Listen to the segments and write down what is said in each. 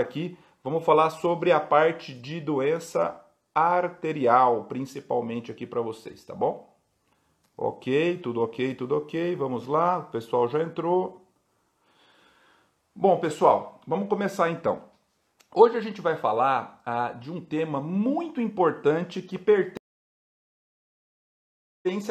aqui, vamos falar sobre a parte de doença arterial, principalmente aqui para vocês, tá bom? Ok, tudo ok, tudo ok. Vamos lá, o pessoal já entrou. Bom, pessoal, vamos começar então. Hoje a gente vai falar ah, de um tema muito importante que pertence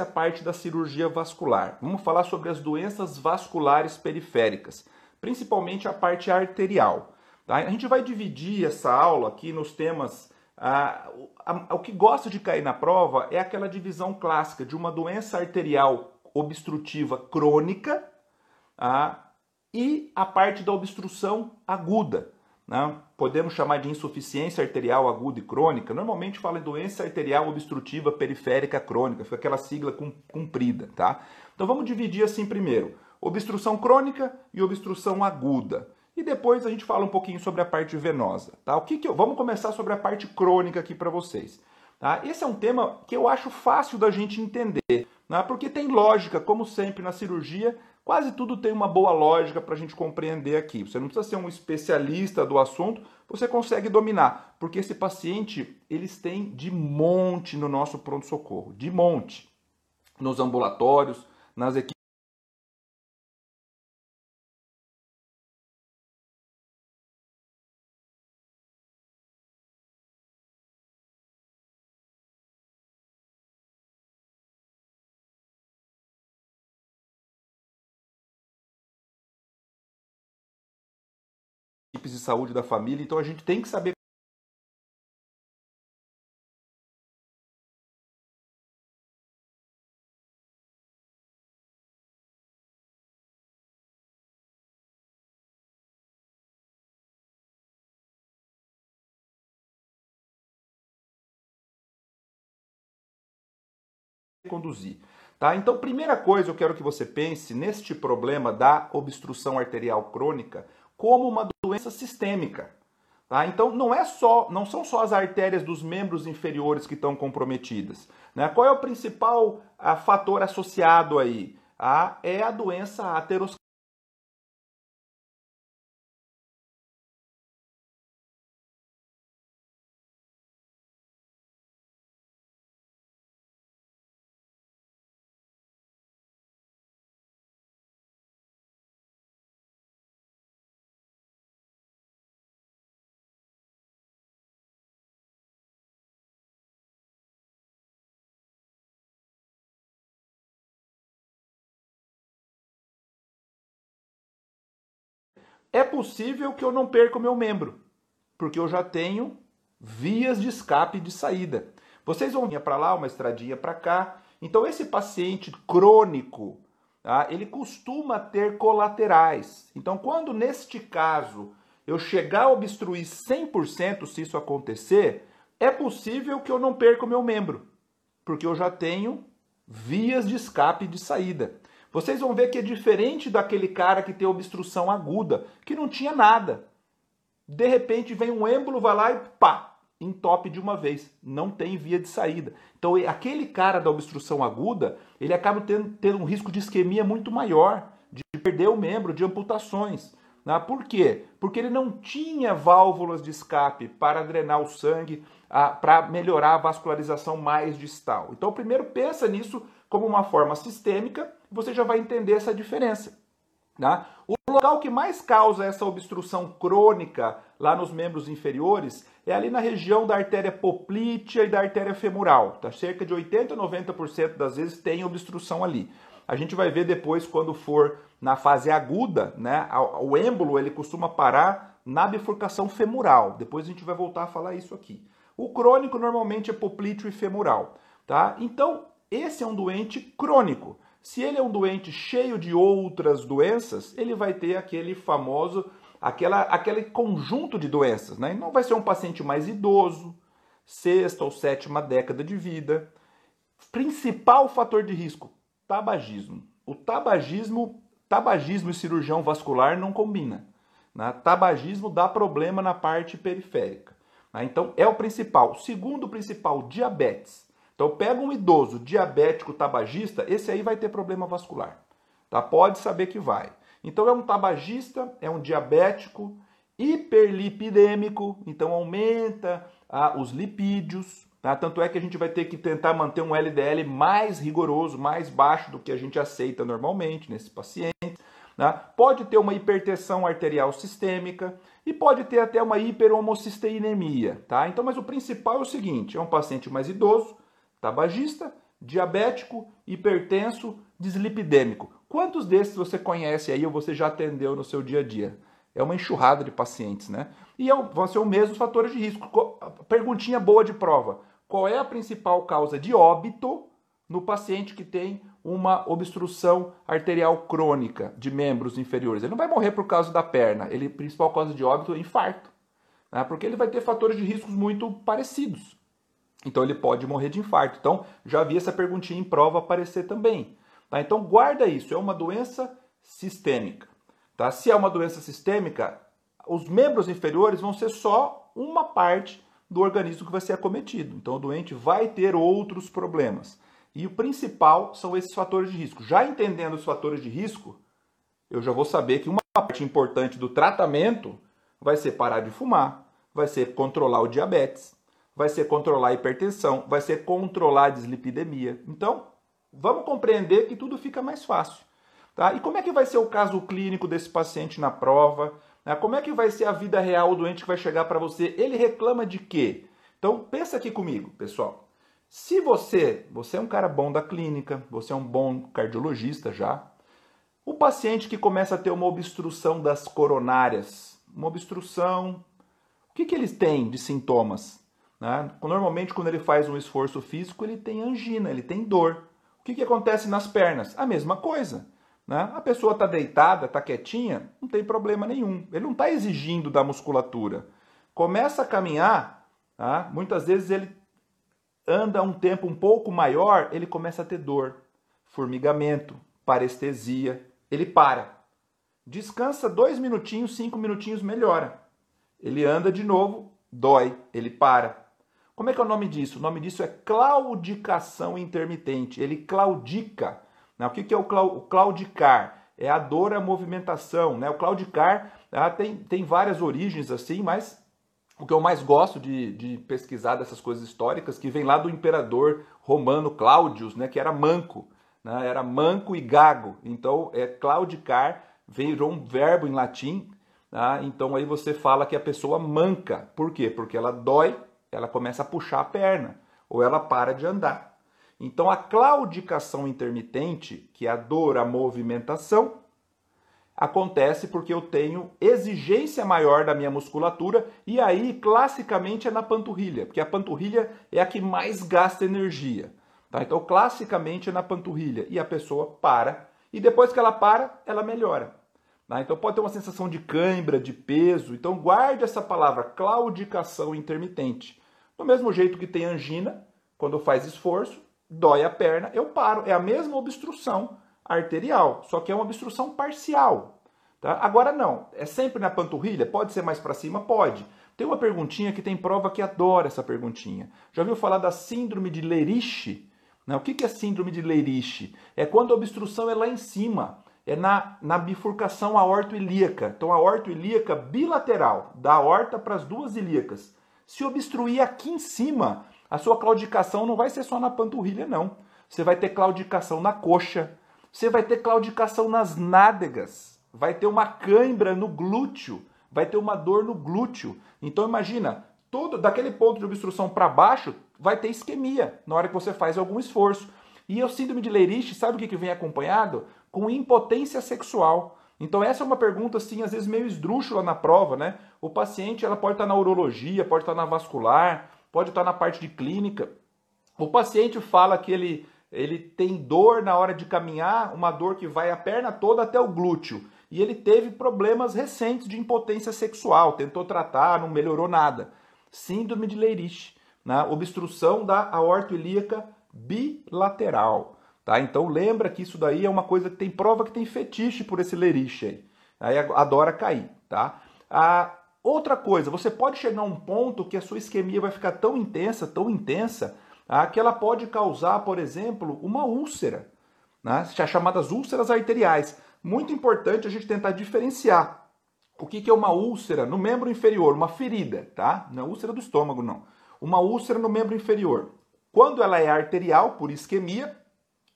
à parte da cirurgia vascular. Vamos falar sobre as doenças vasculares periféricas, principalmente a parte arterial. Tá? A gente vai dividir essa aula aqui nos temas ah, o que gosta de cair na prova é aquela divisão clássica de uma doença arterial obstrutiva crônica ah, e a parte da obstrução aguda. Né? Podemos chamar de insuficiência arterial aguda e crônica. Normalmente fala em doença arterial obstrutiva periférica crônica, fica aquela sigla comprida. Tá? Então vamos dividir assim primeiro: obstrução crônica e obstrução aguda. E depois a gente fala um pouquinho sobre a parte venosa, tá? O que, que eu... Vamos começar sobre a parte crônica aqui para vocês. Tá? Esse é um tema que eu acho fácil da gente entender, né? porque tem lógica, como sempre na cirurgia, quase tudo tem uma boa lógica para a gente compreender aqui. Você não precisa ser um especialista do assunto, você consegue dominar, porque esse paciente eles têm de monte no nosso pronto-socorro, de monte, nos ambulatórios, nas equipes saúde da família, então a gente tem que saber conduzir. Tá? Então, primeira coisa eu quero que você pense neste problema da obstrução arterial crônica como uma doença sistêmica. Tá? Então não é só, não são só as artérias dos membros inferiores que estão comprometidas. Né? Qual é o principal a, ah, fator associado aí? Ah, é a doença aterosclerótica é possível que eu não perca o meu membro, porque eu já tenho vias de escape de saída. Vocês vão vir para lá, uma estradinha para cá. Então esse paciente crônico, tá, ele costuma ter colaterais. Então quando neste caso eu chegar a obstruir 100%, se isso acontecer, é possível que eu não perca o meu membro, porque eu já tenho vias de escape de saída. Vocês vão ver que é diferente daquele cara que tem obstrução aguda, que não tinha nada. De repente vem um êmbolo, vai lá e pá, entope de uma vez. Não tem via de saída. Então aquele cara da obstrução aguda, ele acaba tendo, tendo um risco de isquemia muito maior, de perder o membro, de amputações. Né? Por quê? Porque ele não tinha válvulas de escape para drenar o sangue, para melhorar a vascularização mais distal. Então primeiro pensa nisso como uma forma sistêmica você já vai entender essa diferença. Tá? O local que mais causa essa obstrução crônica lá nos membros inferiores é ali na região da artéria poplítea e da artéria femoral. Tá? Cerca de 80 a 90% das vezes tem obstrução ali. A gente vai ver depois quando for na fase aguda, né? O êmbolo ele costuma parar na bifurcação femoral. Depois a gente vai voltar a falar isso aqui. O crônico normalmente é poplíteo e femoral, tá? Então, esse é um doente crônico. Se ele é um doente cheio de outras doenças, ele vai ter aquele famoso, aquela, aquele conjunto de doenças. Né? Não vai ser um paciente mais idoso, sexta ou sétima década de vida. Principal fator de risco: tabagismo. O tabagismo, tabagismo e cirurgião vascular não combina. Né? Tabagismo dá problema na parte periférica. Né? Então é o principal. Segundo principal, diabetes. Então pega um idoso diabético tabagista, esse aí vai ter problema vascular. Tá? Pode saber que vai. Então é um tabagista, é um diabético hiperlipidêmico, então aumenta ah, os lipídios, tá? tanto é que a gente vai ter que tentar manter um LDL mais rigoroso, mais baixo do que a gente aceita normalmente nesse paciente. Né? Pode ter uma hipertensão arterial sistêmica e pode ter até uma hiperhomocisteinemia. Tá? Então, mas o principal é o seguinte: é um paciente mais idoso, tabagista, diabético, hipertenso, dislipidêmico. Quantos desses você conhece aí ou você já atendeu no seu dia a dia? É uma enxurrada de pacientes, né? E é vão ser os mesmos fatores de risco. Perguntinha boa de prova. Qual é a principal causa de óbito no paciente que tem uma obstrução arterial crônica de membros inferiores. Ele não vai morrer por causa da perna, ele principal causa de óbito é infarto, né? porque ele vai ter fatores de riscos muito parecidos. Então ele pode morrer de infarto. Então já vi essa perguntinha em prova aparecer também. Tá? Então guarda isso, é uma doença sistêmica. Tá? Se é uma doença sistêmica, os membros inferiores vão ser só uma parte do organismo que vai ser acometido. Então o doente vai ter outros problemas. E o principal são esses fatores de risco. Já entendendo os fatores de risco, eu já vou saber que uma parte importante do tratamento vai ser parar de fumar, vai ser controlar o diabetes, vai ser controlar a hipertensão, vai ser controlar a dislipidemia. Então, vamos compreender que tudo fica mais fácil. Tá? E como é que vai ser o caso clínico desse paciente na prova? Né? Como é que vai ser a vida real do doente que vai chegar para você? Ele reclama de quê? Então, pensa aqui comigo, pessoal. Se você, você é um cara bom da clínica, você é um bom cardiologista já, o paciente que começa a ter uma obstrução das coronárias, uma obstrução, o que, que eles têm de sintomas? Né? Normalmente, quando ele faz um esforço físico, ele tem angina, ele tem dor. O que, que acontece nas pernas? A mesma coisa. Né? A pessoa está deitada, está quietinha, não tem problema nenhum. Ele não está exigindo da musculatura. Começa a caminhar, tá? muitas vezes ele anda um tempo um pouco maior, ele começa a ter dor, formigamento, parestesia, ele para. Descansa dois minutinhos, cinco minutinhos, melhora. Ele anda de novo, dói, ele para. Como é que é o nome disso? O nome disso é claudicação intermitente. Ele claudica. Né? O que é o claudicar? É a dor, a movimentação. Né? O claudicar tem, tem várias origens assim, mas o que eu mais gosto de, de, pesquisar dessas coisas históricas, que vem lá do imperador romano Cláudius, né, que era manco, né, era manco e gago. Então, é claudicar, virou um verbo em latim, né, então aí você fala que a pessoa manca. Por quê? Porque ela dói, ela começa a puxar a perna, ou ela para de andar. Então, a claudicação intermitente, que é a dor, a movimentação, acontece porque eu tenho exigência maior da minha musculatura e aí classicamente é na panturrilha, porque a panturrilha é a que mais gasta energia. Tá? Então, classicamente é na panturrilha e a pessoa para e depois que ela para, ela melhora. Tá? Então, pode ter uma sensação de cãibra, de peso. Então, guarde essa palavra, claudicação intermitente. Do mesmo jeito que tem angina, quando faz esforço, dói a perna, eu paro. É a mesma obstrução arterial, só que é uma obstrução parcial. Tá? Agora não, é sempre na panturrilha? Pode ser mais para cima? Pode. Tem uma perguntinha que tem prova que adora essa perguntinha. Já ouviu falar da síndrome de Lerich? Não, o que é síndrome de Lerich? É quando a obstrução é lá em cima, é na, na bifurcação aorto-ilíaca. Então, a aorto-ilíaca bilateral, da aorta para as duas ilíacas. Se obstruir aqui em cima, a sua claudicação não vai ser só na panturrilha, não. Você vai ter claudicação na coxa, você vai ter claudicação nas nádegas, vai ter uma cãibra no glúteo, vai ter uma dor no glúteo. Então imagina, todo daquele ponto de obstrução para baixo vai ter isquemia na hora que você faz algum esforço. E o síndrome de Lerich, sabe o que, que vem acompanhado? Com impotência sexual. Então essa é uma pergunta assim, às vezes meio esdrúxula na prova, né? O paciente, ela pode estar na urologia, pode estar na vascular, pode estar na parte de clínica. O paciente fala que ele ele tem dor na hora de caminhar, uma dor que vai a perna toda até o glúteo. E ele teve problemas recentes de impotência sexual, tentou tratar, não melhorou nada. Síndrome de Leyrich, né? obstrução da aorta ilíaca bilateral. Tá? Então lembra que isso daí é uma coisa que tem prova que tem fetiche por esse Leyrich aí. Adora cair. Tá? A outra coisa, você pode chegar a um ponto que a sua isquemia vai ficar tão intensa, tão intensa, ah, que ela pode causar, por exemplo, uma úlcera, né? chamadas úlceras arteriais. Muito importante a gente tentar diferenciar O que, que é uma úlcera no membro inferior? Uma ferida, tá? Não é úlcera do estômago, não. Uma úlcera no membro inferior. Quando ela é arterial, por isquemia,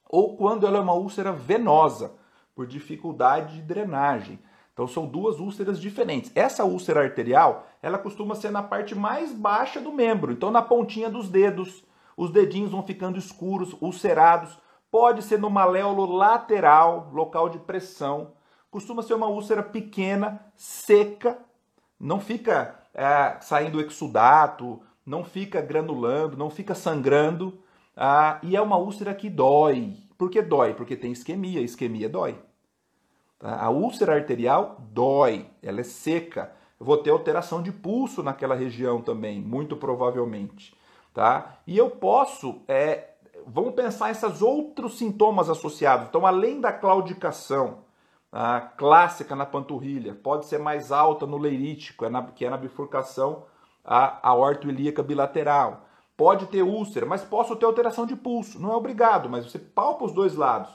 ou quando ela é uma úlcera venosa, por dificuldade de drenagem. Então são duas úlceras diferentes. Essa úlcera arterial, ela costuma ser na parte mais baixa do membro, então na pontinha dos dedos. Os dedinhos vão ficando escuros, ulcerados. Pode ser no maléolo lateral, local de pressão. Costuma ser uma úlcera pequena, seca, não fica é, saindo exudato, não fica granulando, não fica sangrando. Ah, e é uma úlcera que dói. Por que dói? Porque tem isquemia. Isquemia dói. Tá? A úlcera arterial dói, ela é seca. Eu vou ter alteração de pulso naquela região também, muito provavelmente. Tá? E eu posso, é, vamos pensar esses outros sintomas associados. Então, além da claudicação, a clássica na panturrilha, pode ser mais alta no leirítico, é que é na bifurcação a aorto ilíaca bilateral. Pode ter úlcera, mas posso ter alteração de pulso. Não é obrigado, mas você palpa os dois lados.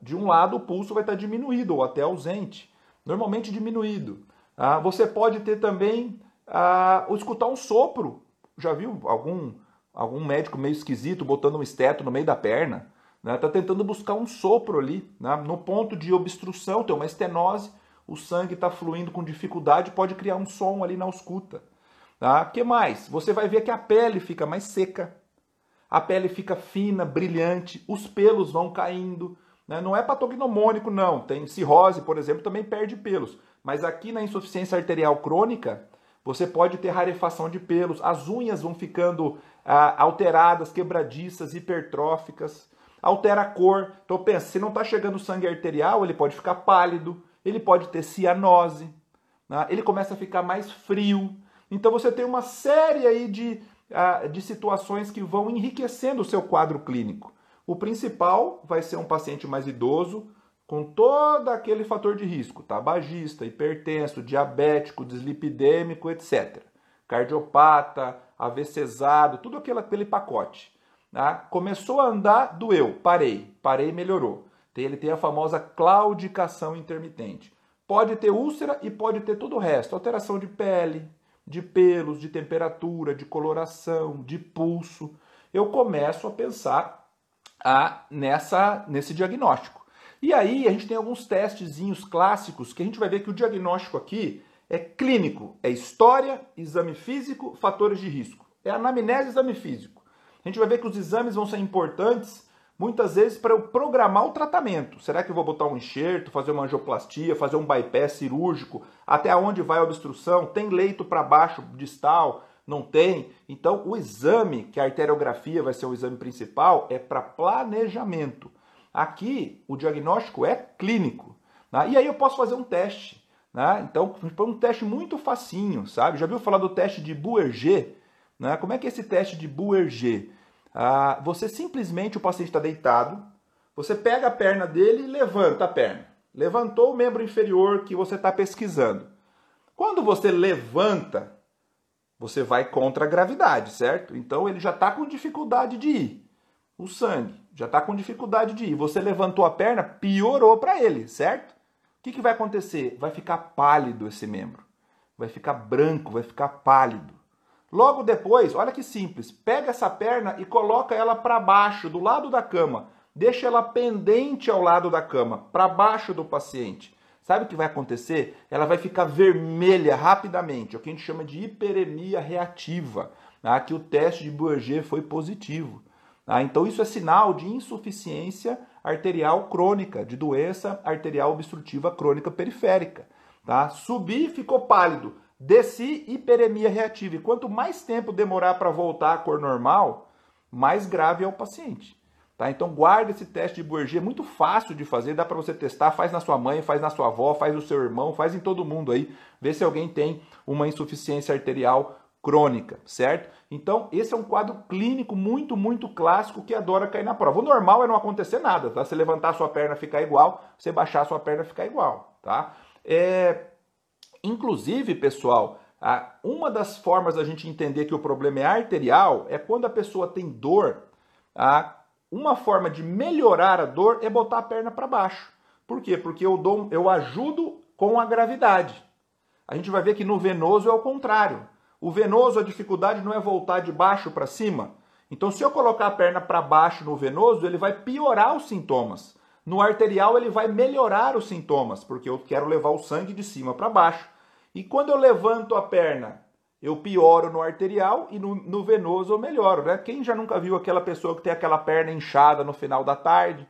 De um lado, o pulso vai estar diminuído ou até ausente, normalmente diminuído. Ah, você pode ter também ah, ou escutar um sopro. Já viu algum, algum médico meio esquisito botando um esteto no meio da perna? Está né? Tá tentando buscar um sopro ali, né? no ponto de obstrução, tem uma estenose, o sangue está fluindo com dificuldade, pode criar um som ali na ausculta. Tá? que mais? Você vai ver que a pele fica mais seca, a pele fica fina, brilhante, os pelos vão caindo. Né? Não é patognomônico, não. Tem cirrose, por exemplo, também perde pelos. Mas aqui na insuficiência arterial crônica, você pode ter rarefação de pelos, as unhas vão ficando ah, alteradas, quebradiças, hipertróficas, altera a cor. Então pensa, se não está chegando sangue arterial, ele pode ficar pálido, ele pode ter cianose, né? ele começa a ficar mais frio, então você tem uma série aí de, uh, de situações que vão enriquecendo o seu quadro clínico. O principal vai ser um paciente mais idoso, com todo aquele fator de risco, tabagista, hipertenso, diabético, dislipidêmico, etc. Cardiopata, AVCzado, tudo aquele, aquele pacote. Tá? Começou a andar, doeu, parei, parei melhorou. Ele tem a famosa claudicação intermitente. Pode ter úlcera e pode ter todo o resto, alteração de pele, de pelos, de temperatura, de coloração, de pulso, eu começo a pensar a, nessa, nesse diagnóstico. E aí a gente tem alguns testezinhos clássicos que a gente vai ver que o diagnóstico aqui é clínico, é história, exame físico, fatores de risco. É anamnese exame físico. A gente vai ver que os exames vão ser importantes muitas vezes para eu programar o tratamento. Será que eu vou botar um enxerto, fazer uma angioplastia, fazer um bypass cirúrgico? Até onde vai a obstrução? Tem leito para baixo distal? Não tem? Então, o exame, que a arteriografia vai ser o exame principal, é para planejamento. Aqui, o diagnóstico é clínico. Né? E aí eu posso fazer um teste. Né? Então, um teste muito facinho, sabe? Já viu falar do teste de Buerger? Né? Como é que é esse teste de Buerger? Ah, você simplesmente, o paciente está deitado, você pega a perna dele e levanta a perna. Levantou o membro inferior que você está pesquisando. Quando você levanta, você vai contra a gravidade, certo? Então ele já está com dificuldade de ir. O sangue já está com dificuldade de ir. Você levantou a perna, piorou para ele, certo? O que, que vai acontecer? Vai ficar pálido esse membro. Vai ficar branco, vai ficar pálido. Logo depois, olha que simples, pega essa perna e coloca ela para baixo, do lado da cama. Deixa ela pendente ao lado da cama, para baixo do paciente. Sabe o que vai acontecer? Ela vai ficar vermelha rapidamente, é o que a gente chama de hiperemia reativa. Tá? Que o teste de Bourget foi positivo. Tá? Então, isso é sinal de insuficiência arterial crônica, de doença arterial obstrutiva crônica periférica. Tá? Subir ficou pálido Desci hiperemia reativa. E quanto mais tempo demorar para voltar à cor normal, mais grave é o paciente. Tá? Então guarda esse teste de Bourget, é muito fácil de fazer, dá para você testar, faz na sua mãe, faz na sua avó, faz no seu irmão, faz em todo mundo aí, vê se alguém tem uma insuficiência arterial crônica, certo? Então, esse é um quadro clínico muito, muito clássico que adora cair na prova. O normal é não acontecer nada, tá? Você levantar sua perna ficar igual, você baixar sua perna ficar igual, tá? É, Inclusive, pessoal, uma das formas da gente entender que o problema é arterial é quando a pessoa tem dor. Uma forma de melhorar a dor é botar a perna para baixo. Por quê? Porque eu, dou, eu ajudo com a gravidade. A gente vai ver que no venoso é o contrário. O venoso, a dificuldade não é voltar de baixo para cima. Então, se eu colocar a perna para baixo no venoso, ele vai piorar os sintomas. No arterial, ele vai melhorar os sintomas, porque eu quero levar o sangue de cima para baixo. E quando eu levanto a perna, eu pioro no arterial e no, no, venoso eu melhoro, né? Quem já nunca viu aquela pessoa que tem aquela perna inchada no final da tarde?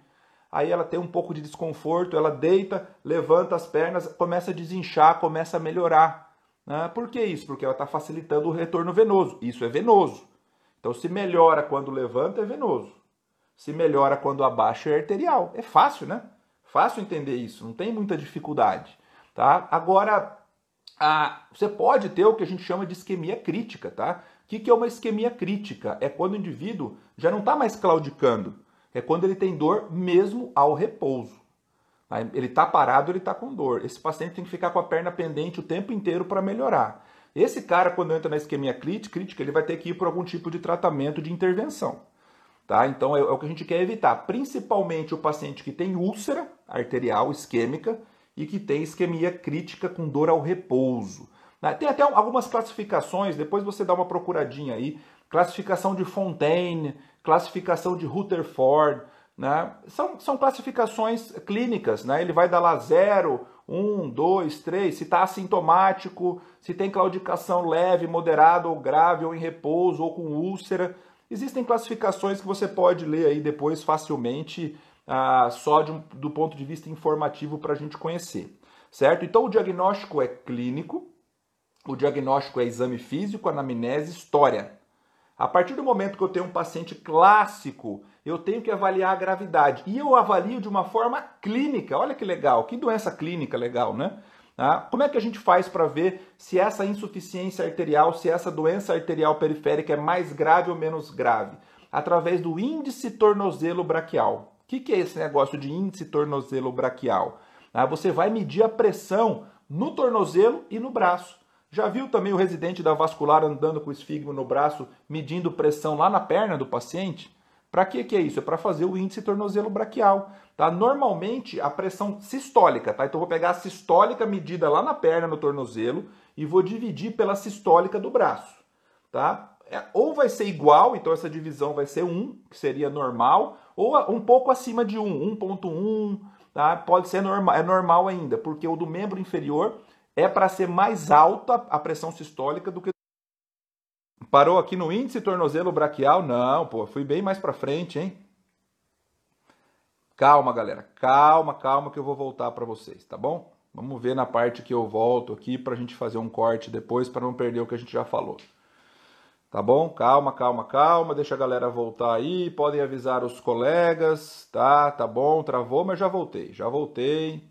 Aí ela tem um pouco de desconforto, ela deita, levanta as pernas, começa a desinchar, começa a melhorar. Né? Por que isso? Porque ela está facilitando o retorno venoso. Isso é venoso. Então, se melhora quando levanta, é venoso. Se melhora quando abaixa, é arterial. É fácil, né? Fácil entender isso, não tem muita dificuldade. Tá? Agora, a, você pode ter o que a gente chama de isquemia crítica, tá? O que, que é uma isquemia crítica? É quando o indivíduo já não está mais claudicando. É quando ele tem dor mesmo ao repouso. Ele está parado, ele está com dor. Esse paciente tem que ficar com a perna pendente o tempo inteiro para melhorar. Esse cara, quando entra na isquemia crítica, ele vai ter que ir por algum tipo de tratamento de intervenção. Tá? Então é, é o que a gente quer evitar, principalmente o paciente que tem úlcera arterial isquêmica e que tem isquemia crítica com dor ao repouso. Né? Tem até algumas classificações, depois você dá uma procuradinha aí. Classificação de Fontaine, classificação de Rutherford, né? São, são classificações clínicas, né? Ele vai dar lá 0, 1, 2, 3, se está assintomático, se tem claudicação leve, moderada ou grave, ou em repouso, ou com úlcera. Existem classificações que você pode ler aí depois facilmente ah, só um, do ponto de vista informativo para a gente conhecer, certo? Então o diagnóstico é clínico, o diagnóstico é exame físico, anamnese, história. A partir do momento que eu tenho um paciente clássico, eu tenho que avaliar a gravidade. E eu avalio de uma forma clínica. Olha que legal, que doença clínica legal, né? Ah, como é que a gente faz para ver se essa insuficiência arterial, se essa doença arterial periférica é mais grave ou menos grave? Através do índice tornozelo braquial. O que, que é esse negócio de índice tornozelo braquial? Ah, você vai medir a pressão no tornozelo e no braço. Já viu também o residente da vascular andando com o esfigmo no braço, medindo pressão lá na perna do paciente? Para que, que é isso? É para fazer o índice tornozelo braquial. Tá? Normalmente a pressão sistólica, tá? Então eu vou pegar a sistólica medida lá na perna, no tornozelo, e vou dividir pela sistólica do braço. Tá? É, ou vai ser igual, então essa divisão vai ser 1, que seria normal, ou um pouco acima de 1, 1.1, tá? pode ser normal, é normal ainda, porque o do membro inferior é para ser mais alta a pressão sistólica do que Parou aqui no índice tornozelo braquial? Não, pô, fui bem mais para frente, hein? Calma, galera. Calma, calma que eu vou voltar para vocês, tá bom? Vamos ver na parte que eu volto aqui para a gente fazer um corte depois para não perder o que a gente já falou. Tá bom? Calma, calma, calma. Deixa a galera voltar aí. Podem avisar os colegas, tá? Tá bom, travou, mas já voltei. Já voltei.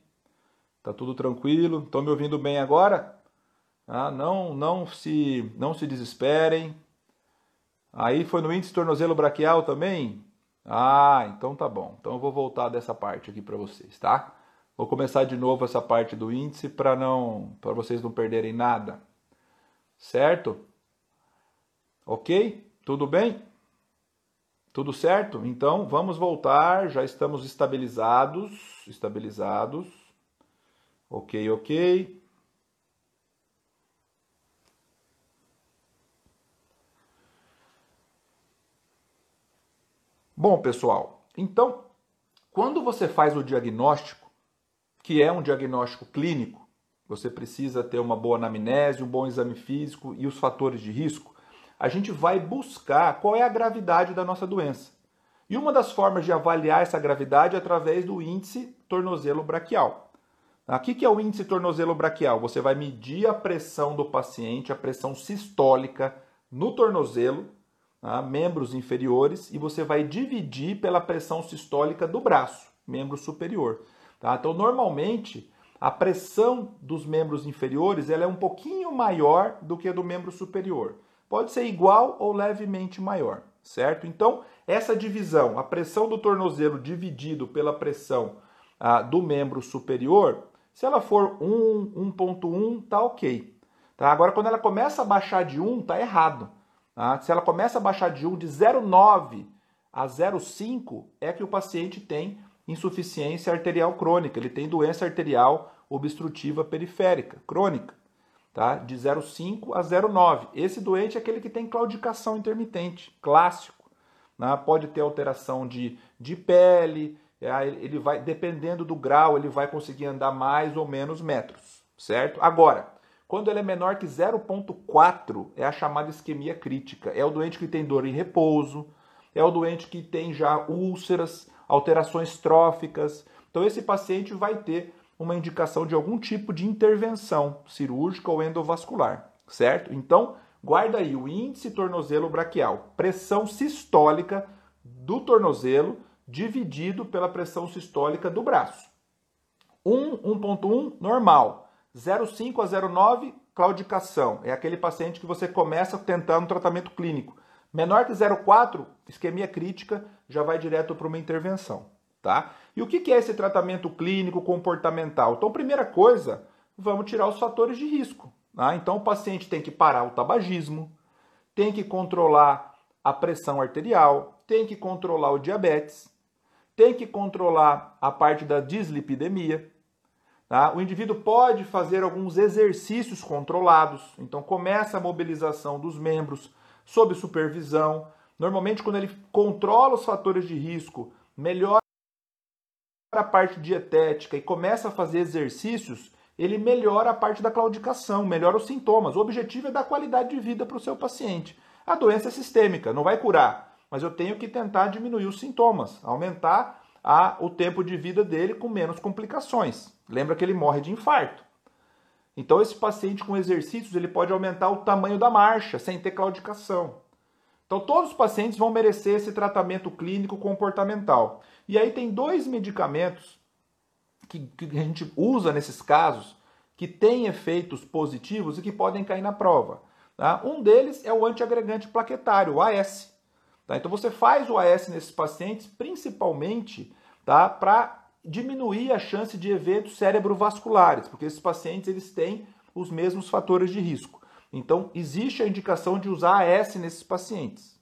Tá tudo tranquilo. Estão me ouvindo bem agora? Ah, não, não se, não se desesperem. Aí foi no índice tornozelo braquial também? Ah, então tá bom. Então eu vou voltar dessa parte aqui para vocês, tá? Vou começar de novo essa parte do índice para não, para vocês não perderem nada. Certo? Ok? Tudo bem? Tudo certo? Então vamos voltar. Já estamos estabilizados. Estabilizados. Ok, ok. Bom, pessoal, então, quando você faz o diagnóstico, que é um diagnóstico clínico, você precisa ter uma boa anamnese, um bom exame físico e os fatores de risco a gente vai buscar qual é a gravidade da nossa doença. E uma das formas de avaliar essa gravidade é através do índice tornozelo braquial. O que é o índice tornozelo braquial? Você vai medir a pressão do paciente, a pressão sistólica no tornozelo, tá? membros inferiores, e você vai dividir pela pressão sistólica do braço, membro superior. Tá? Então, normalmente, a pressão dos membros inferiores ela é um pouquinho maior do que a do membro superior pode ser igual ou levemente maior, certo? Então, essa divisão, a pressão do tornozelo dividido pela pressão ah, do membro superior, se ela for 1, 1.1, tá ok. Tá? Agora, quando ela começa a baixar de 1, tá errado. Tá? Se ela começa a baixar de 1, de 0,9 a 0,5, é que o paciente tem insuficiência arterial crônica, ele tem doença arterial obstrutiva periférica crônica. Tá? De 0,5 a 0,9. Esse doente é aquele que tem claudicação intermitente, clássico. Né? Pode ter alteração de, de pele, é, ele vai, dependendo do grau, ele vai conseguir andar mais ou menos metros, certo? Agora, quando ele é menor que 0,4, é a chamada isquemia crítica. É o doente que tem dor em repouso, é o doente que tem já úlceras, alterações tróficas. Então, esse paciente vai ter uma indicação de algum tipo de intervenção cirúrgica ou endovascular, certo? Então, guarda aí o índice tornozelo braquial, pressão sistólica do tornozelo dividido pela pressão sistólica do braço. 1, 1.1 normal, 0,5 a 0,9 claudicação, é aquele paciente que você começa tentando tratamento clínico. Menor que 0,4, isquemia crítica, já vai direto para uma intervenção, tá? E o que é esse tratamento clínico comportamental? Então, primeira coisa, vamos tirar os fatores de risco. Tá? Então, o paciente tem que parar o tabagismo, tem que controlar a pressão arterial, tem que controlar o diabetes, tem que controlar a parte da dislipidemia. Tá? O indivíduo pode fazer alguns exercícios controlados, então começa a mobilização dos membros sob supervisão. Normalmente, quando ele controla os fatores de risco, melhora a parte dietética e começa a fazer exercícios, ele melhora a parte da claudicação, melhora os sintomas. O objetivo é dar qualidade de vida para o seu paciente. A doença é sistêmica, não vai curar, mas eu tenho que tentar diminuir os sintomas, aumentar a, o tempo de vida dele com menos complicações. Lembra que ele morre de infarto. Então esse paciente com exercícios ele pode aumentar o tamanho da marcha sem ter claudicação. Então, todos os pacientes vão merecer esse tratamento clínico comportamental. E aí tem dois medicamentos que, que a gente usa nesses casos que têm efeitos positivos e que podem cair na prova. Tá? Um deles é o antiagregante plaquetário, o AS. Tá? Então você faz o AS nesses pacientes principalmente tá? para diminuir a chance de eventos cerebrovasculares, porque esses pacientes eles têm os mesmos fatores de risco. Então, existe a indicação de usar AS nesses pacientes.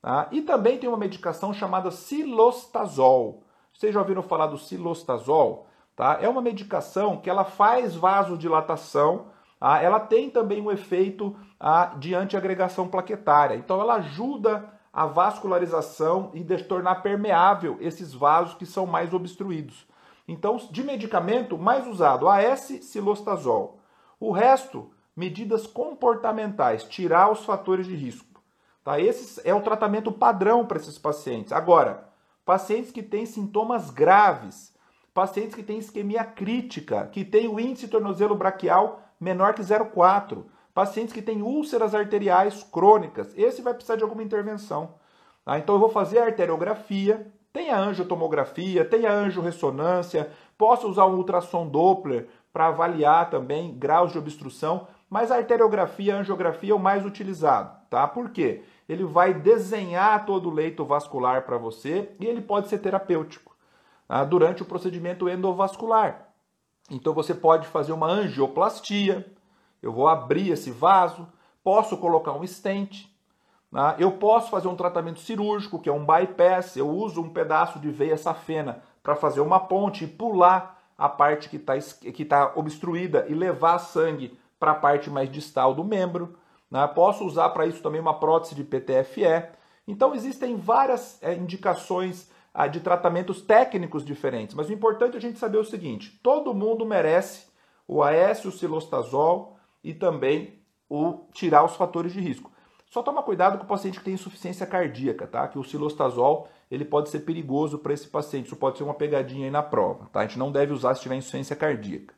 Tá? E também tem uma medicação chamada silostazol. Vocês já ouviram falar do silostazol? Tá? É uma medicação que ela faz vasodilatação, tá? ela tem também um efeito ah, de antiagregação plaquetária. Então, ela ajuda a vascularização e de tornar permeável esses vasos que são mais obstruídos. Então, de medicamento mais usado, AS silostazol. O resto medidas comportamentais, tirar os fatores de risco. Tá? Esse é o tratamento padrão para esses pacientes. Agora, pacientes que têm sintomas graves, pacientes que têm isquemia crítica, que têm o índice tornozelo braquial menor que 0,4, pacientes que têm úlceras arteriais crônicas, esse vai precisar de alguma intervenção. Tá? Então eu vou fazer a arteriografia, tem a angiotomografia, tem a angiorressonância, posso usar um ultrassom Doppler para avaliar também graus de obstrução, mas a arteriografia, a angiografia é o mais utilizado, tá? Por quê? Ele vai desenhar todo o leito vascular para você e ele pode ser terapêutico tá? durante o procedimento endovascular. Então você pode fazer uma angioplastia, eu vou abrir esse vaso, posso colocar um stent, tá? eu posso fazer um tratamento cirúrgico, que é um bypass, eu uso um pedaço de veia safena para fazer uma ponte e pular a parte que está que tá obstruída e levar sangue para a parte mais distal do membro. Né? Posso usar para isso também uma prótese de PTFE. Então existem várias é, indicações ah, de tratamentos técnicos diferentes, mas o importante é a gente saber o seguinte: todo mundo merece o AS, o silostazol e também o tirar os fatores de risco. Só toma cuidado com o paciente que tem insuficiência cardíaca, tá? Que o silostazol ele pode ser perigoso para esse paciente. Isso pode ser uma pegadinha aí na prova, tá? A gente não deve usar se tiver insuficiência cardíaca.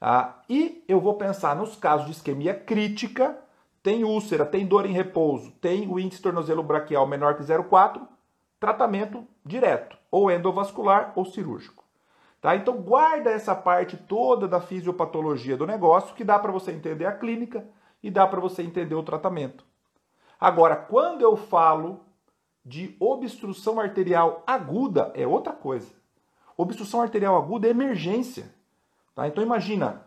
Ah, e eu vou pensar nos casos de isquemia crítica, tem úlcera, tem dor em repouso, tem o índice tornozelo braquial menor que 0,4, tratamento direto, ou endovascular ou cirúrgico. Tá? Então guarda essa parte toda da fisiopatologia do negócio, que dá para você entender a clínica e dá para você entender o tratamento. Agora, quando eu falo de obstrução arterial aguda, é outra coisa. Obstrução arterial aguda é emergência. Tá? Então imagina,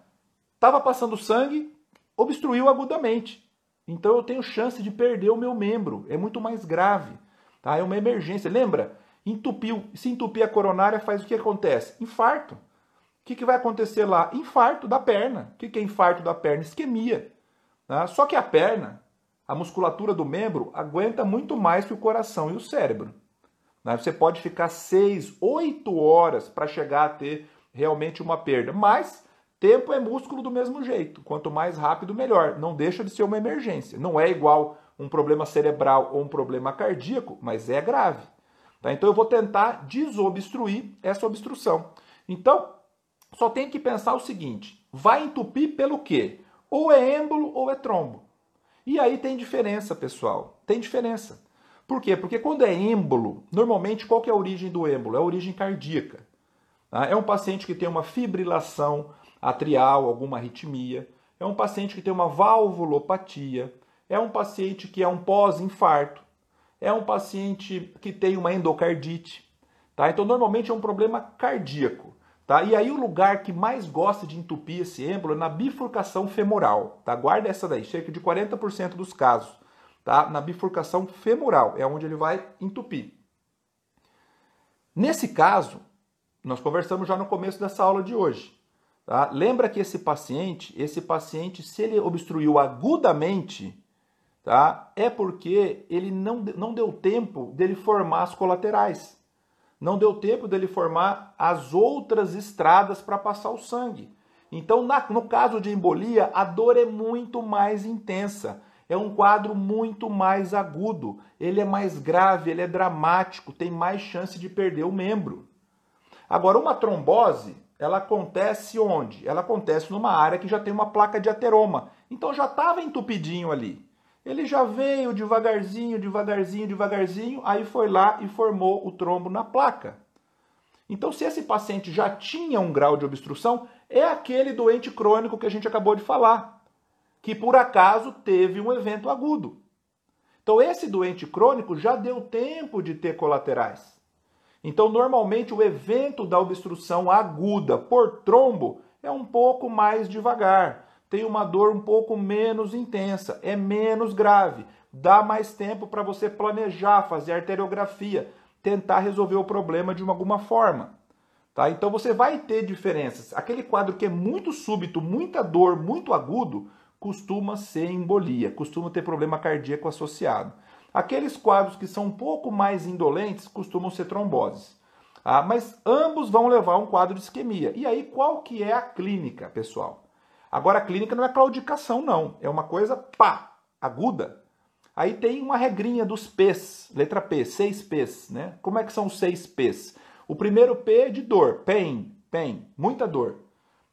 estava passando sangue, obstruiu agudamente. Então eu tenho chance de perder o meu membro. É muito mais grave. Tá? É uma emergência. Lembra? Entupiu. Se entupir a coronária, faz o que acontece? Infarto. O que, que vai acontecer lá? Infarto da perna. O que, que é infarto da perna? Isquemia. Né? Só que a perna, a musculatura do membro, aguenta muito mais que o coração e o cérebro. Né? Você pode ficar 6, 8 horas para chegar a ter realmente uma perda, mas tempo é músculo do mesmo jeito. Quanto mais rápido, melhor. Não deixa de ser uma emergência. Não é igual um problema cerebral ou um problema cardíaco, mas é grave. Tá? Então eu vou tentar desobstruir essa obstrução. Então, só tem que pensar o seguinte: vai entupir pelo quê? Ou é êmbolo ou é trombo. E aí tem diferença, pessoal. Tem diferença. Por quê? Porque quando é êmbolo, normalmente qual é a origem do êmbolo? É a origem cardíaca. Tá? É um paciente que tem uma fibrilação atrial, alguma arritmia. É um paciente que tem uma valvulopatia. É um paciente que é um pós-infarto. É um paciente que tem uma endocardite. Tá? Então, normalmente é um problema cardíaco. Tá? E aí o lugar que mais gosta de entupir esse êmbolo é na bifurcação femoral. Tá? Guarda essa daí, cerca de 40% dos casos. Tá? Na bifurcação femoral é onde ele vai entupir. Nesse caso, nós conversamos já no começo dessa aula de hoje. Tá? Lembra que esse paciente, esse paciente, se ele obstruiu agudamente, tá? é porque ele não, não deu tempo dele formar as colaterais. Não deu tempo dele formar as outras estradas para passar o sangue. Então, na, no caso de embolia, a dor é muito mais intensa. É um quadro muito mais agudo. Ele é mais grave, ele é dramático, tem mais chance de perder o membro. Agora, uma trombose, ela acontece onde? Ela acontece numa área que já tem uma placa de ateroma. Então já estava entupidinho ali. Ele já veio devagarzinho, devagarzinho, devagarzinho, aí foi lá e formou o trombo na placa. Então, se esse paciente já tinha um grau de obstrução, é aquele doente crônico que a gente acabou de falar, que por acaso teve um evento agudo. Então, esse doente crônico já deu tempo de ter colaterais. Então, normalmente, o evento da obstrução aguda por trombo é um pouco mais devagar tem uma dor um pouco menos intensa, é menos grave, dá mais tempo para você planejar, fazer arteriografia, tentar resolver o problema de alguma forma. Tá? Então você vai ter diferenças. Aquele quadro que é muito súbito, muita dor, muito agudo, costuma ser embolia, costuma ter problema cardíaco associado. Aqueles quadros que são um pouco mais indolentes costumam ser tromboses. Ah, mas ambos vão levar um quadro de isquemia. E aí, qual que é a clínica, pessoal? Agora a clínica não é claudicação, não. É uma coisa, pá, aguda. Aí tem uma regrinha dos P's, letra P, seis P's, né? Como é que são os seis P's? O primeiro P é de dor, pain, pain, muita dor.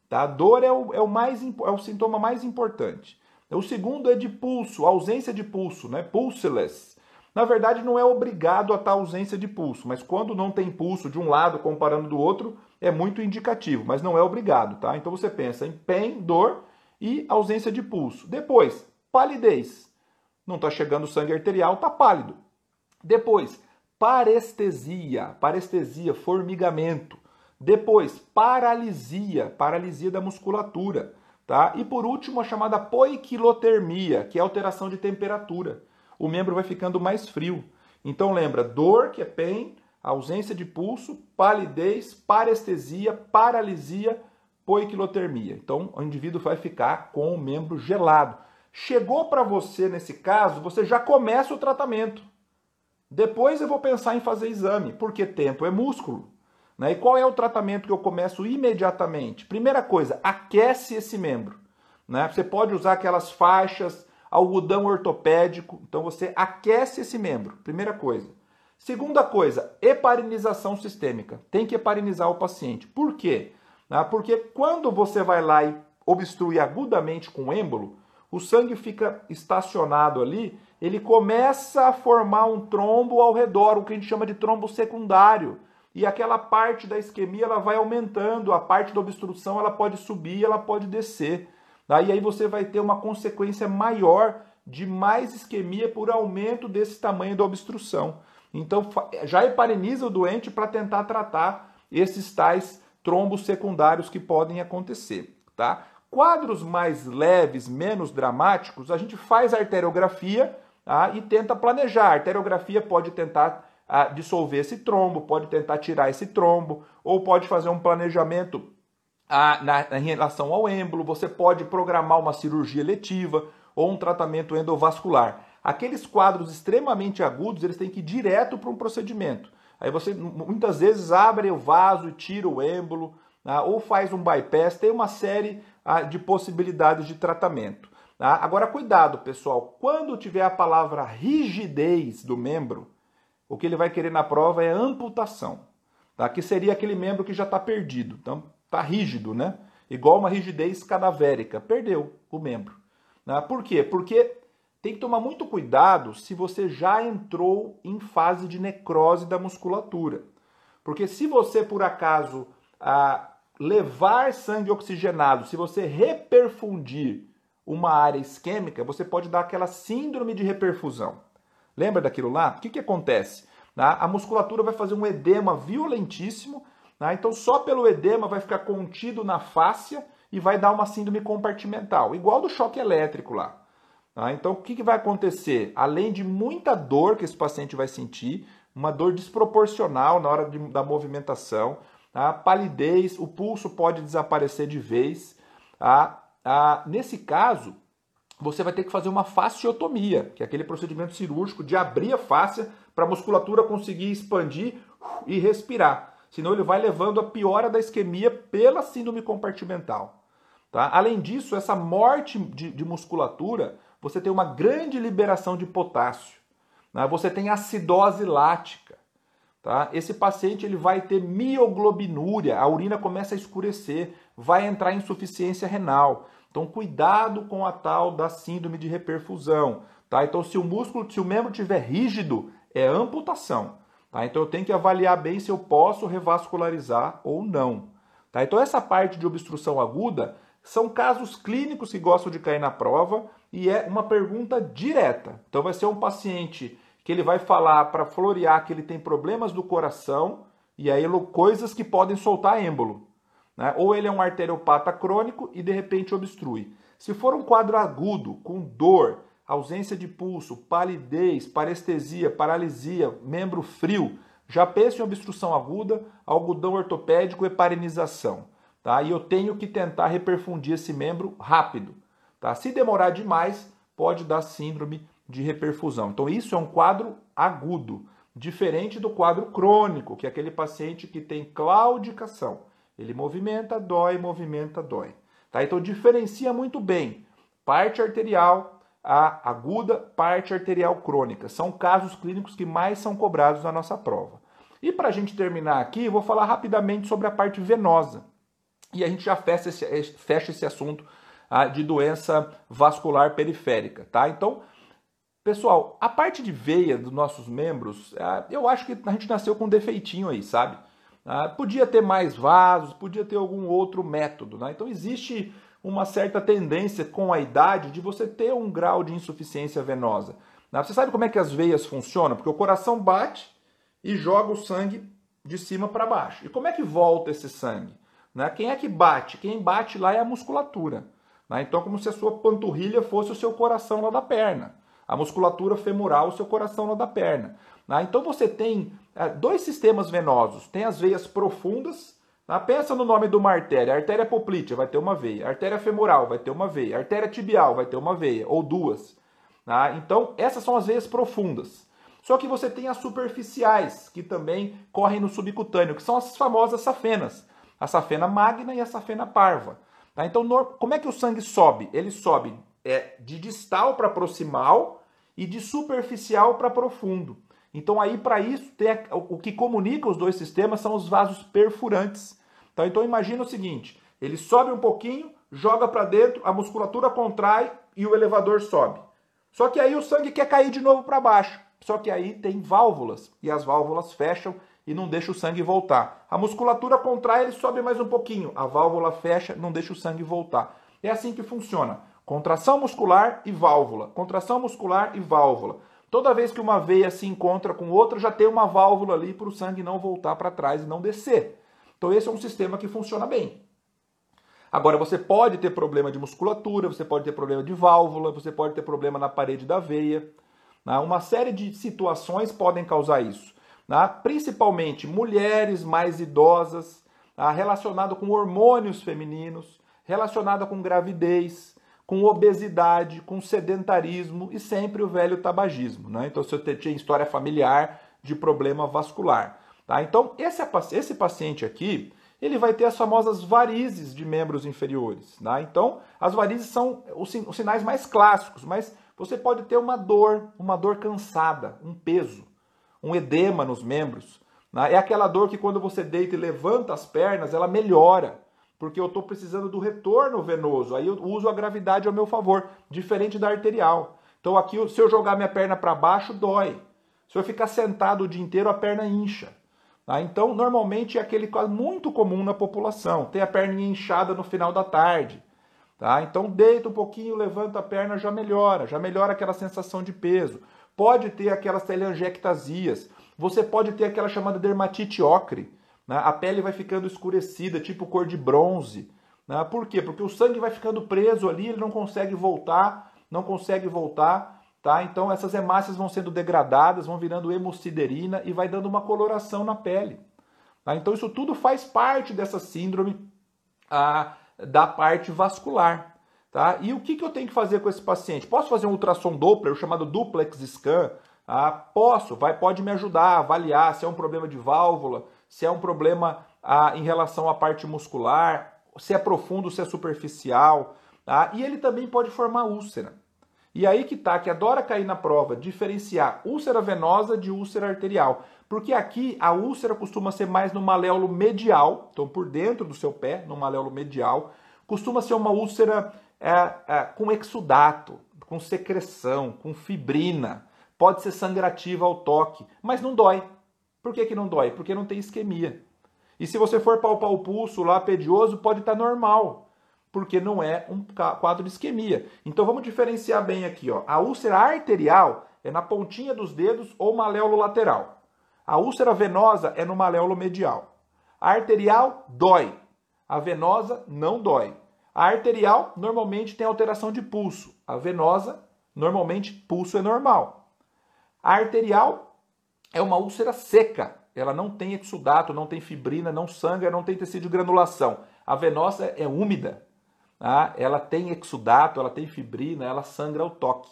Tá? A dor é o, é, o mais, é o sintoma mais importante. O segundo é de pulso, ausência de pulso, né? Pulseless. Na verdade, não é obrigado a estar ausência de pulso, mas quando não tem pulso de um lado comparando do outro, é muito indicativo, mas não é obrigado, tá? Então você pensa em pain, dor e ausência de pulso. Depois, palidez. Não está chegando sangue arterial, está pálido. Depois, parestesia, parestesia, formigamento. Depois, paralisia, paralisia da musculatura, tá? E por último, a chamada poiquilotermia, que é alteração de temperatura o membro vai ficando mais frio. Então lembra, dor, que é pain, ausência de pulso, palidez, parestesia, paralisia, poiquilotermia. Então o indivíduo vai ficar com o membro gelado. Chegou para você nesse caso, você já começa o tratamento. Depois eu vou pensar em fazer exame, porque tempo é músculo. Né? E qual é o tratamento que eu começo imediatamente? Primeira coisa, aquece esse membro. Né? Você pode usar aquelas faixas algodão ortopédico. Então você aquece esse membro, primeira coisa. Segunda coisa, heparinização sistêmica. Tem que heparinizar o paciente. Por quê? Ah, porque quando você vai lá e obstrui agudamente com êmbolo, o sangue fica estacionado ali, ele começa a formar um trombo ao redor, o que a gente chama de trombo secundário. E aquela parte da isquemia ela vai aumentando, a parte da obstrução ela pode subir, ela pode descer. Daí aí você vai ter uma consequência maior de mais isquemia por aumento desse tamanho da obstrução. Então já hepariniza o doente para tentar tratar esses tais trombos secundários que podem acontecer, tá? Quadros mais leves, menos dramáticos, a gente faz arteriografia tá? e tenta planejar. A arteriografia pode tentar ah, dissolver esse trombo, pode tentar tirar esse trombo, ou pode fazer um planejamento a, na, em relação ao êmbolo, você pode programar uma cirurgia letiva, ou um tratamento endovascular. Aqueles quadros extremamente agudos, eles têm que ir direto para um procedimento. Aí você muitas vezes abre o vaso e tira o êmbolo, né? ou faz um bypass, tem uma série ah, de possibilidades de tratamento. Tá? Agora, cuidado, pessoal, quando tiver a palavra rigidez do membro, o que ele vai querer na prova é amputação, tá? que seria aquele membro que já está perdido. Então, está rígido, né? Igual uma rigidez cadavérica, perdeu o membro. Né? Por quê? Porque tem que tomar muito cuidado se você já entrou em fase de necrose da musculatura. Porque se você, por acaso, ah, levar sangue oxigenado, se você reperfundir uma área isquêmica, você pode dar aquela síndrome de reperfusão. Lembra daquilo lá? O que, que acontece? Né? A musculatura vai fazer um edema violentíssimo, né? então só pelo edema vai ficar contido na fáscia e vai dar uma síndrome compartimental, igual do choque elétrico lá. Tá? Então, o que, vai acontecer? Além de muita dor que esse paciente vai sentir, uma dor desproporcional na hora da movimentação, a tá? palidez, o pulso pode desaparecer de vez. Tá? Ah, nesse caso, você vai ter que fazer uma fasciotomia, que é aquele procedimento cirúrgico de abrir a fáscia para a musculatura conseguir expandir e respirar. Senão ele vai levando a piora da isquemia pela síndrome compartimental. Tá? Além disso, essa morte de, de musculatura, você tem uma grande liberação de potássio. Né? Você tem acidose lática. Tá? Esse paciente ele vai ter mioglobinúria, a urina começa a escurecer, vai entrar em insuficiência renal. Então, cuidado com a tal da síndrome de reperfusão. Tá? Então, se o músculo, se o membro estiver rígido, é amputação. Tá? Então, eu tenho que avaliar bem se eu posso revascularizar ou não. Tá? Então, essa parte de obstrução aguda são casos clínicos que gostam de cair na prova e é uma pergunta direta. Então, vai ser um paciente que ele vai falar para florear que ele tem problemas do coração e aí coisas que podem soltar êmbolo. Né? Ou ele é um arteriopata crônico e de repente obstrui. Se for um quadro agudo, com dor, ausência de pulso, palidez, parestesia, paralisia, membro frio, já pense em obstrução aguda, algodão ortopédico e parinização. Tá? E eu tenho que tentar reperfundir esse membro rápido. Tá? Se demorar demais, pode dar síndrome de reperfusão. Então, isso é um quadro agudo, diferente do quadro crônico, que é aquele paciente que tem claudicação. Ele movimenta, dói, movimenta, dói. Tá? Então diferencia muito bem parte arterial a aguda, parte arterial crônica. São casos clínicos que mais são cobrados na nossa prova. E para a gente terminar aqui, vou falar rapidamente sobre a parte venosa. E a gente já fecha esse, fecha esse assunto ah, de doença vascular periférica, tá? Então, pessoal, a parte de veia dos nossos membros, ah, eu acho que a gente nasceu com um defeitinho aí, sabe? Ah, podia ter mais vasos, podia ter algum outro método. Né? Então existe uma certa tendência com a idade de você ter um grau de insuficiência venosa. Né? Você sabe como é que as veias funcionam? Porque o coração bate e joga o sangue de cima para baixo. E como é que volta esse sangue? Né? Quem é que bate? Quem bate lá é a musculatura. Né? Então, como se a sua panturrilha fosse o seu coração lá da perna. A musculatura femoral, o seu coração lá da perna. Né? Então você tem dois sistemas venosos. Tem as veias profundas. Tá? Pensa no nome de uma artéria. Artéria poplítea vai ter uma veia. Artéria femoral vai ter uma veia. Artéria tibial vai ter uma veia, ou duas. Tá? Então, essas são as veias profundas. Só que você tem as superficiais, que também correm no subcutâneo, que são as famosas safenas. A safena magna e a safena parva. Tá? Então, como é que o sangue sobe? Ele sobe é, de distal para proximal e de superficial para profundo. Então aí para isso o que comunica os dois sistemas são os vasos perfurantes. Então, então imagina o seguinte, ele sobe um pouquinho, joga para dentro, a musculatura contrai e o elevador sobe. Só que aí o sangue quer cair de novo para baixo. Só que aí tem válvulas e as válvulas fecham e não deixa o sangue voltar. A musculatura contrai, ele sobe mais um pouquinho, a válvula fecha, não deixa o sangue voltar. É assim que funciona. Contração muscular e válvula, contração muscular e válvula. Toda vez que uma veia se encontra com outra, já tem uma válvula ali para o sangue não voltar para trás e não descer. Então esse é um sistema que funciona bem. Agora você pode ter problema de musculatura, você pode ter problema de válvula, você pode ter problema na parede da veia. Né? Uma série de situações podem causar isso. Né? Principalmente mulheres mais idosas, tá? relacionado com hormônios femininos, relacionada com gravidez, com obesidade, com sedentarismo e sempre o velho tabagismo. Né? Então, se eu tinha história familiar de problema vascular. Tá? Então, esse, esse paciente aqui, ele vai ter as famosas varizes de membros inferiores. Tá? Então, as varizes são os, os sinais mais clássicos, mas você pode ter uma dor, uma dor cansada, um peso, um edema nos membros. Né? É aquela dor que quando você deita e levanta as pernas, ela melhora, porque eu estou precisando do retorno venoso. Aí eu uso a gravidade ao meu favor, diferente da arterial. Então aqui, se eu jogar minha perna para baixo, dói. Se eu ficar sentado o dia inteiro, a perna incha. Tá? Então, normalmente é aquele quadro muito comum na população. Tem a perna inchada no final da tarde. Tá? Então, deita um pouquinho, levanta a perna, já melhora. Já melhora aquela sensação de peso. Pode ter aquelas telangiectasias. Você pode ter aquela chamada dermatite ocre. Né? A pele vai ficando escurecida, tipo cor de bronze. Né? Por quê? Porque o sangue vai ficando preso ali, ele não consegue voltar, não consegue voltar Tá? Então essas hemácias vão sendo degradadas, vão virando hemociderina e vai dando uma coloração na pele. Tá? Então isso tudo faz parte dessa síndrome a, da parte vascular. Tá? E o que, que eu tenho que fazer com esse paciente? Posso fazer um ultrassom Doppler, chamado duplex scan? Ah, posso, vai, pode me ajudar a avaliar se é um problema de válvula, se é um problema ah, em relação à parte muscular, se é profundo, se é superficial. Tá? E ele também pode formar úlcera. E aí que tá, que adora cair na prova, diferenciar úlcera venosa de úlcera arterial. Porque aqui a úlcera costuma ser mais no maléolo medial, então por dentro do seu pé, no maléolo medial, costuma ser uma úlcera é, é, com exudato, com secreção, com fibrina. Pode ser sangrativa ao toque, mas não dói. Por que, que não dói? Porque não tem isquemia. E se você for palpar o pulso lá pedioso, pode estar tá normal porque não é um quadro de isquemia. Então vamos diferenciar bem aqui. Ó. A úlcera arterial é na pontinha dos dedos ou maléolo lateral. A úlcera venosa é no maléolo medial. A arterial dói. A venosa não dói. A arterial normalmente tem alteração de pulso. A venosa, normalmente, pulso é normal. A arterial é uma úlcera seca. Ela não tem exudato, não tem fibrina, não sangra, não tem tecido de granulação. A venosa é úmida, tá? ela tem exudato, ela tem fibrina, ela sangra ao toque.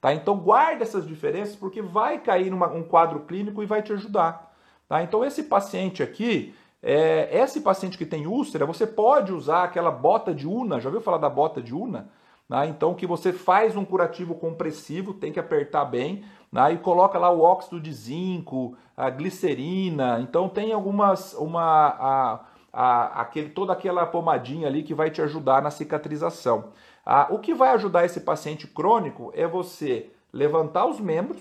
Tá? Então guarde essas diferenças porque vai cair numa, um quadro clínico e vai te ajudar. Tá? Então esse paciente aqui, é, esse paciente que tem úlcera, você pode usar aquela bota de una, já ouviu falar da bota de una? Né? Então que você faz um curativo compressivo, tem que apertar bem, né? e coloca lá o óxido de zinco, a glicerina, então tem algumas, uma, a, a, aquele, toda aquela pomadinha ali que vai te ajudar na cicatrização. Ah, o que vai ajudar esse paciente crônico é você levantar os membros,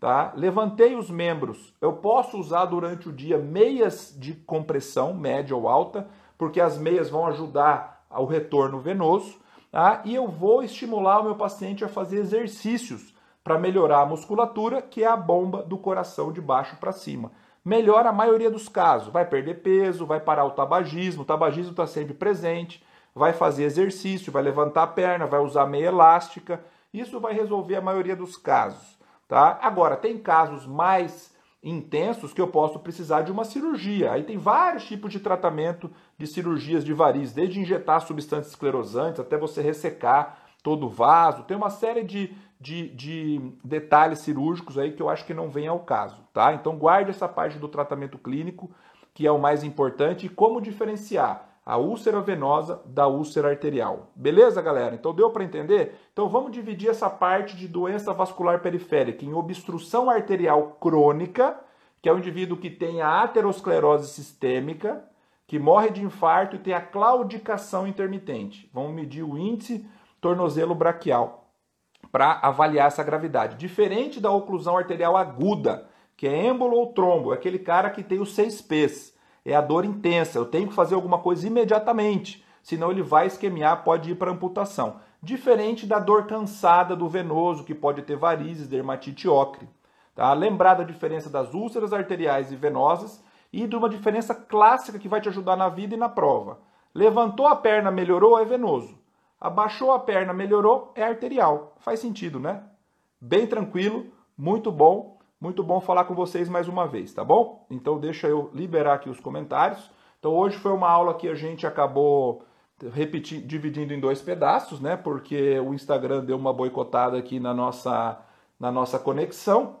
tá? Levantei os membros, eu posso usar durante o dia meias de compressão, média ou alta, porque as meias vão ajudar ao retorno venoso, tá? E eu vou estimular o meu paciente a fazer exercícios para melhorar a musculatura, que é a bomba do coração de baixo para cima melhora a maioria dos casos. Vai perder peso, vai parar o tabagismo, o tabagismo está sempre presente, vai fazer exercício, vai levantar a perna, vai usar meia elástica. Isso vai resolver a maioria dos casos. Tá? Agora, tem casos mais intensos que eu posso precisar de uma cirurgia. Aí tem vários tipos de tratamento de cirurgias de varizes, desde injetar substâncias esclerosantes até você ressecar todo o vaso. Tem uma série de, de, de, detalhes cirúrgicos aí que eu acho que não vem ao caso, tá? Então guarde essa parte do tratamento clínico, que é o mais importante, e como diferenciar a úlcera venosa da úlcera arterial. Beleza, galera? Então deu para entender? Então vamos dividir essa parte de doença vascular periférica em obstrução arterial crônica, que é o indivíduo que tem a aterosclerose sistêmica, que morre de infarto e tem a claudicação intermitente. Vamos medir o índice tornozelo braquial para avaliar essa gravidade. Diferente da oclusão arterial aguda, que é êmbolo ou trombo, é aquele cara que tem os seis P's. É a dor intensa, eu tenho que fazer alguma coisa imediatamente, senão ele vai esquemiar, pode ir para amputação. Diferente da dor cansada do venoso, que pode ter varizes, dermatite ocre. Tá? Lembrar da diferença das úlceras arteriais e venosas e de uma diferença clássica que vai te ajudar na vida e na prova. Levantou a perna, melhorou, é venoso. Abaixou a perna, melhorou, é arterial. Faz sentido, né? Bem tranquilo, muito bom, muito bom falar com vocês mais uma vez, tá bom? Então deixa eu liberar aqui os comentários. Então hoje foi uma aula que a gente acabou repetir, dividindo em dois pedaços, né? Porque o Instagram deu uma boicotada aqui na nossa, na nossa conexão.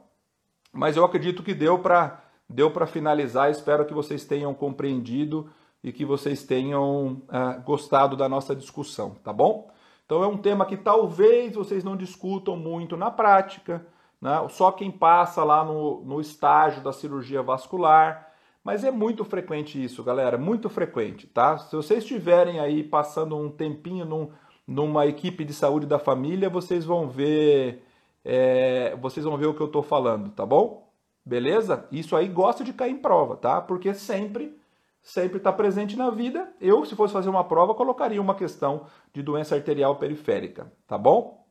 Mas eu acredito que deu para deu para finalizar. Espero que vocês tenham compreendido e que vocês tenham uh, gostado da nossa discussão, tá bom? Então é um tema que talvez vocês não discutam muito na prática, né? só quem passa lá no, no estágio da cirurgia vascular. Mas é muito frequente isso, galera, muito frequente, tá? Se vocês estiverem aí passando um tempinho num, numa equipe de saúde da família, vocês vão ver, é, vocês vão ver o que eu estou falando, tá bom? Beleza? Isso aí gosta de cair em prova, tá? Porque sempre sempre está presente na vida. Eu, se fosse fazer uma prova, colocaria uma questão de doença arterial periférica, tá bom?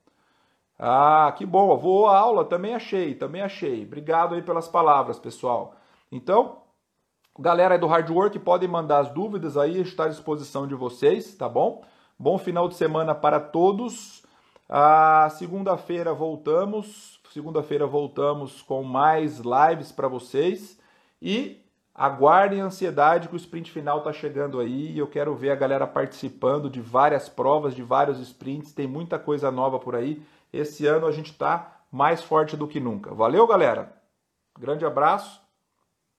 Ah, que bom, vou à aula, também achei, também achei. Obrigado aí pelas palavras, pessoal. Então, galera do Hard Work, podem mandar as dúvidas aí, está à disposição de vocês, tá bom? Bom final de semana para todos. A segunda-feira voltamos, segunda-feira voltamos com mais lives para vocês e Aguardem a ansiedade que o sprint final está chegando aí e eu quero ver a galera participando de várias provas, de vários sprints. Tem muita coisa nova por aí. Esse ano a gente está mais forte do que nunca. Valeu, galera! Grande abraço